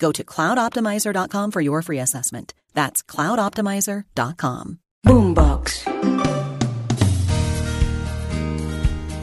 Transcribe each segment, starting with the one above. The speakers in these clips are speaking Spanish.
Go to cloudoptimizer.com for your free assessment. That's cloudoptimizer.com. Boombox.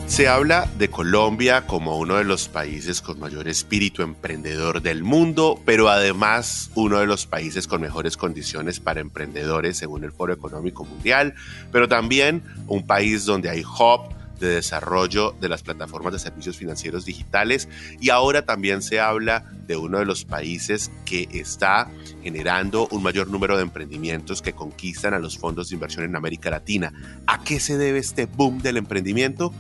Se habla de Colombia como uno de los países con mayor espíritu emprendedor del mundo, pero además uno de los países con mejores condiciones para emprendedores según el Foro Económico Mundial, pero también un país donde hay hub de desarrollo de las plataformas de servicios financieros digitales y ahora también se habla de uno de los países que está generando un mayor número de emprendimientos que conquistan a los fondos de inversión en América Latina. ¿A qué se debe este boom del emprendimiento?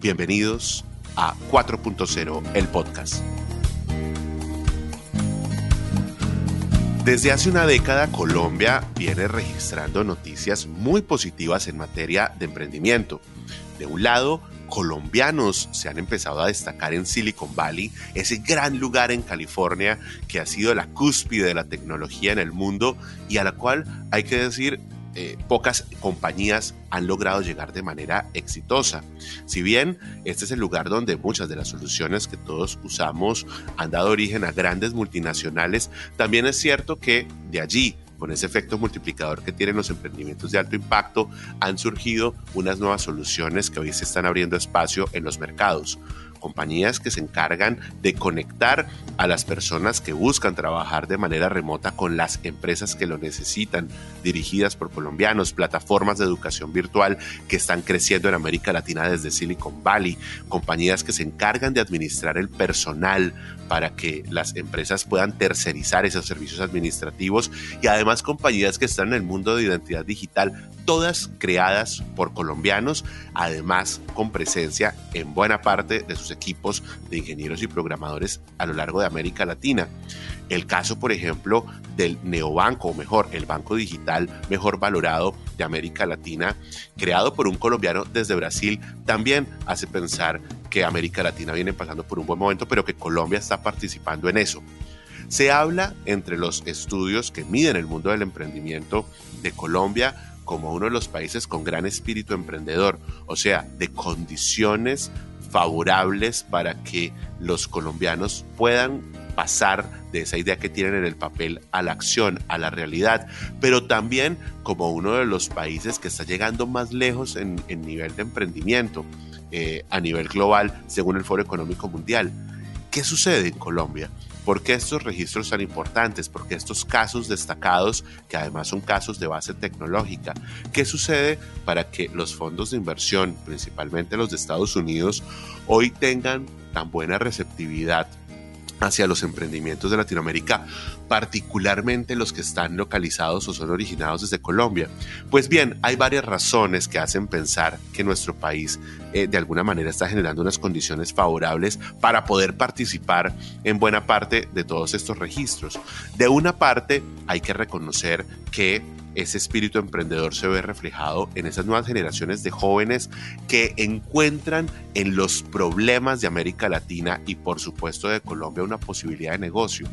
Bienvenidos a 4.0, el podcast. Desde hace una década, Colombia viene registrando noticias muy positivas en materia de emprendimiento. De un lado, colombianos se han empezado a destacar en Silicon Valley, ese gran lugar en California que ha sido la cúspide de la tecnología en el mundo y a la cual hay que decir eh, pocas compañías han logrado llegar de manera exitosa. Si bien este es el lugar donde muchas de las soluciones que todos usamos han dado origen a grandes multinacionales, también es cierto que de allí con ese efecto multiplicador que tienen los emprendimientos de alto impacto, han surgido unas nuevas soluciones que hoy se están abriendo espacio en los mercados compañías que se encargan de conectar a las personas que buscan trabajar de manera remota con las empresas que lo necesitan, dirigidas por colombianos, plataformas de educación virtual que están creciendo en América Latina desde Silicon Valley, compañías que se encargan de administrar el personal para que las empresas puedan tercerizar esos servicios administrativos y además compañías que están en el mundo de identidad digital, todas creadas por colombianos, además con presencia en buena parte de sus equipos de ingenieros y programadores a lo largo de América Latina. El caso, por ejemplo, del neobanco, o mejor, el banco digital mejor valorado de América Latina, creado por un colombiano desde Brasil, también hace pensar que América Latina viene pasando por un buen momento, pero que Colombia está participando en eso. Se habla entre los estudios que miden el mundo del emprendimiento de Colombia como uno de los países con gran espíritu emprendedor, o sea, de condiciones favorables para que los colombianos puedan pasar de esa idea que tienen en el papel a la acción, a la realidad, pero también como uno de los países que está llegando más lejos en, nivel de emprendimiento eh, a nivel global, según el Foro Económico Mundial. ¿Qué sucede en Colombia? ¿Por qué estos registros tan importantes? ¿Por qué estos casos destacados, que además son casos de base tecnológica? ¿Qué sucede para que los fondos de inversión, principalmente los de Estados Unidos, hoy tengan tan buena receptividad hacia los emprendimientos de Latinoamérica, particularmente los que están localizados o son originados desde Colombia? Pues bien, hay varias razones que hacen pensar que nuestro país eh, de alguna manera está generando unas condiciones favorables para poder participar en buena parte de todos estos registros. De una parte, hay que reconocer que ese espíritu emprendedor se ve reflejado en esas nuevas generaciones de jóvenes que encuentran en los problemas de América Latina y por supuesto de Colombia una posibilidad de negocio.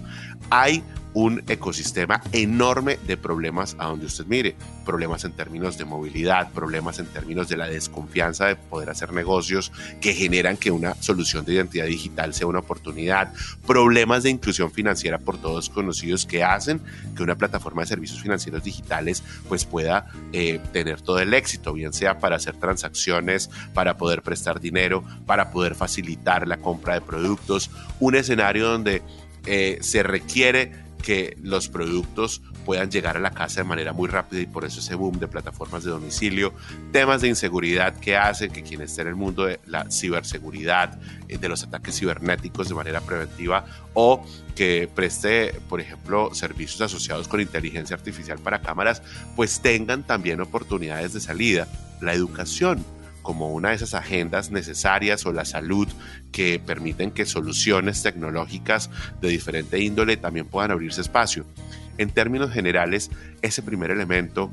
Hay un ecosistema enorme de problemas a donde usted mire, problemas en términos de movilidad, problemas en términos de la desconfianza de poder hacer negocios que generan que una solución de identidad digital sea una oportunidad, problemas de inclusión financiera por todos conocidos que hacen que una plataforma de servicios financieros digitales pues pueda eh, tener todo el éxito, bien sea para hacer transacciones, para poder prestar dinero, para poder facilitar la compra de productos, un escenario donde eh, se requiere que los productos puedan llegar a la casa de manera muy rápida y por eso ese boom de plataformas de domicilio, temas de inseguridad que hacen que quien esté en el mundo de la ciberseguridad, eh, de los ataques cibernéticos de manera preventiva o que preste, por ejemplo, servicios asociados con inteligencia artificial para cámaras, pues tengan también oportunidades de salida. La educación como una de esas agendas necesarias o la salud que permiten que soluciones tecnológicas de diferente índole también puedan abrirse espacio. En términos generales, ese primer elemento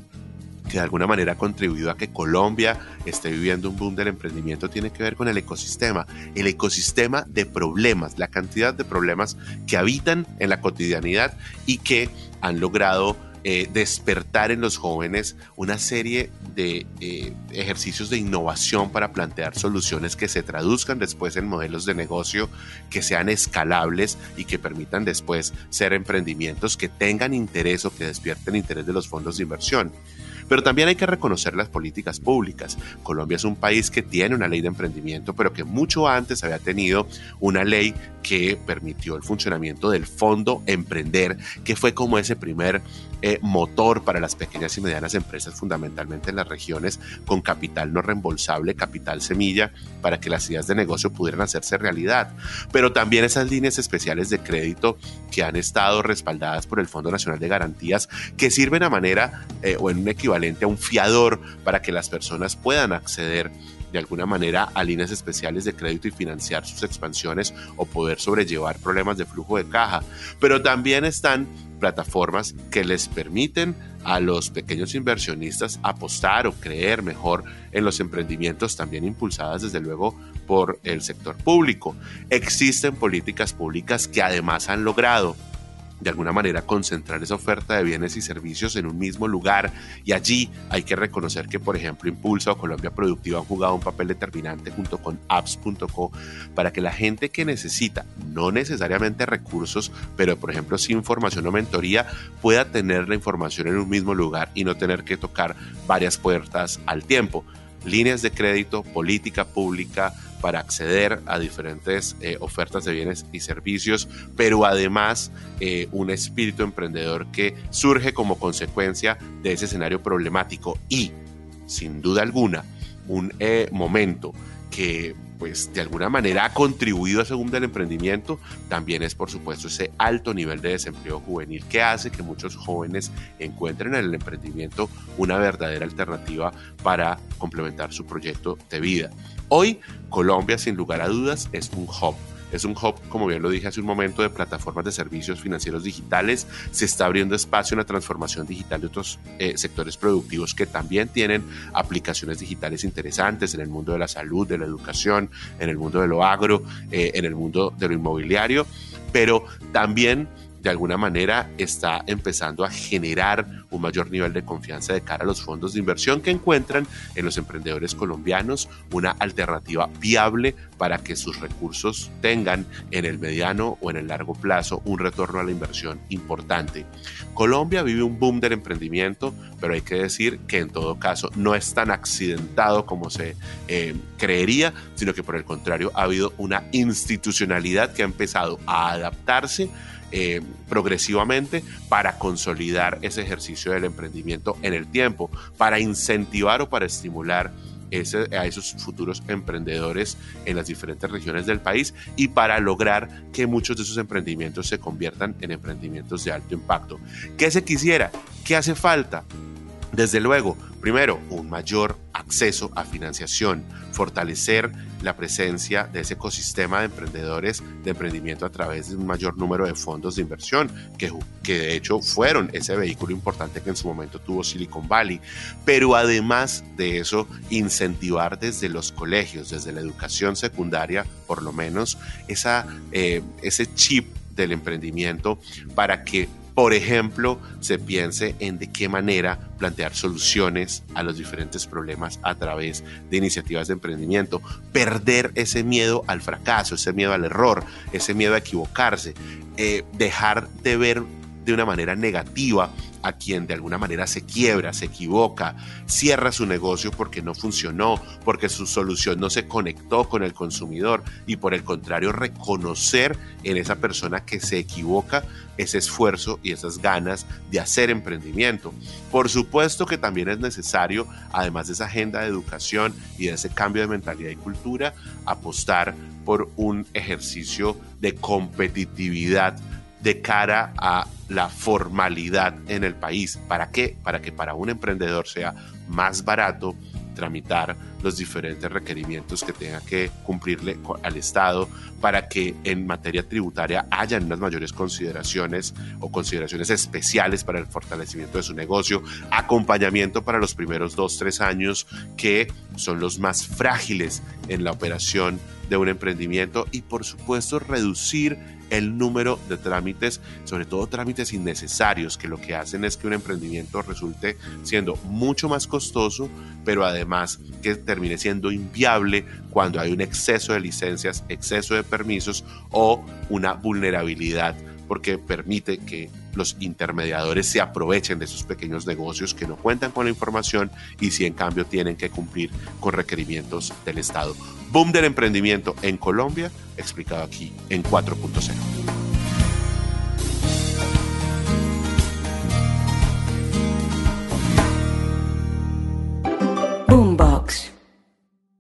que de alguna manera ha contribuido a que Colombia esté viviendo un boom del emprendimiento tiene que ver con el ecosistema, el ecosistema de problemas, la cantidad de problemas que habitan en la cotidianidad y que han logrado eh, despertar en los jóvenes una serie de eh, ejercicios de innovación para plantear soluciones que se traduzcan después en modelos de negocio que sean escalables y que permitan después ser emprendimientos que tengan interés o que despierten interés de los fondos de inversión. Pero también hay que reconocer las políticas públicas. Colombia es un país que tiene una ley de emprendimiento, pero que mucho antes había tenido una ley que permitió el funcionamiento del Fondo Emprender, que fue como ese primer eh, motor para las pequeñas y medianas empresas, fundamentalmente en las regiones, con capital no reembolsable, capital semilla, para que las ideas de negocio pudieran hacerse realidad. Pero también esas líneas especiales de crédito que han estado respaldadas por el Fondo Nacional de Garantías, que sirven a manera eh, o en un equivalente a un fiador para que las personas puedan acceder de alguna manera a líneas especiales de crédito y financiar sus expansiones o poder sobrellevar problemas de flujo de caja. Pero también están plataformas que les permiten a los pequeños inversionistas apostar o creer mejor en los emprendimientos también impulsadas desde luego por el sector público. Existen políticas públicas que además han logrado de alguna manera concentrar esa oferta de bienes y servicios en un mismo lugar. Y allí hay que reconocer que por ejemplo Impulsa o Colombia Productiva han jugado un papel determinante junto con apps.co para que la gente que necesita no necesariamente recursos pero por ejemplo sin información o mentoría pueda tener la información en un mismo lugar y no tener que tocar varias puertas al tiempo. Líneas de crédito, política pública, para acceder a diferentes eh, ofertas de bienes y servicios, pero además eh, un espíritu emprendedor que surge como consecuencia de ese escenario problemático y, sin duda alguna, un eh, momento que pues de alguna manera ha contribuido a ese boom del emprendimiento, también es por supuesto ese alto nivel de desempleo juvenil que hace que muchos jóvenes encuentren en el emprendimiento una verdadera alternativa para complementar su proyecto de vida. Hoy Colombia sin lugar a dudas es un hub es un hub, como bien lo dije hace un momento, de plataformas de servicios financieros digitales. Se está abriendo espacio en la transformación digital de otros eh, sectores productivos que también tienen aplicaciones digitales interesantes en el mundo de la salud, de la educación, en el mundo de lo agro, eh, en el mundo de lo inmobiliario, pero también de alguna manera está empezando a generar un mayor nivel de confianza de cara a los fondos de inversión que encuentran en los emprendedores colombianos una alternativa viable para que sus recursos tengan en el mediano o en el largo plazo un retorno a la inversión importante. Colombia vive un boom del emprendimiento, pero hay que decir que en todo caso no es tan accidentado como se eh, creería, sino que por el contrario ha habido una institucionalidad que ha empezado a adaptarse eh, progresivamente para consolidar ese ejercicio del emprendimiento en el tiempo, para incentivar o para estimular a esos futuros emprendedores en las diferentes regiones del país y para lograr que muchos de esos emprendimientos se conviertan en emprendimientos de alto impacto. ¿Qué se quisiera? ¿Qué hace falta? Desde luego, primero, un mayor acceso a financiación, fortalecer la presencia de ese ecosistema de emprendedores de emprendimiento a través de un mayor número de fondos de inversión, que, que de hecho fueron ese vehículo importante que en su momento tuvo Silicon Valley. Pero además de eso, incentivar desde los colegios, desde la educación secundaria, por lo menos, esa, eh, ese chip del emprendimiento para que por ejemplo, se piense en de qué manera plantear soluciones a los diferentes problemas a través de iniciativas de emprendimiento, perder ese miedo al fracaso, ese miedo al error, ese miedo a equivocarse, eh, dejar de ver de una manera negativa a quien de alguna manera se quiebra, se equivoca, cierra su negocio porque no funcionó, porque su solución no se conectó con el consumidor y por el contrario reconocer en esa persona que se equivoca ese esfuerzo y esas ganas de hacer emprendimiento. Por supuesto que también es necesario, además de esa agenda de educación y de ese cambio de mentalidad y cultura, apostar por un ejercicio de competitividad de cara a la formalidad en el país. ¿Para qué? Para que para un emprendedor sea más barato tramitar los diferentes requerimientos que tenga que cumplirle al Estado para que en materia tributaria hayan unas mayores consideraciones o consideraciones especiales para el fortalecimiento de su negocio, acompañamiento para los primeros dos, tres años que son los más frágiles en la operación de un emprendimiento y por supuesto reducir el número de trámites, sobre todo trámites innecesarios, que lo que hacen es que un emprendimiento resulte siendo mucho más costoso, pero además que termine siendo inviable cuando hay un exceso de licencias, exceso de permisos o una vulnerabilidad porque permite que los intermediadores se aprovechen de esos pequeños negocios que no cuentan con la información y si en cambio tienen que cumplir con requerimientos del Estado. Boom del emprendimiento en Colombia, explicado aquí en 4.0.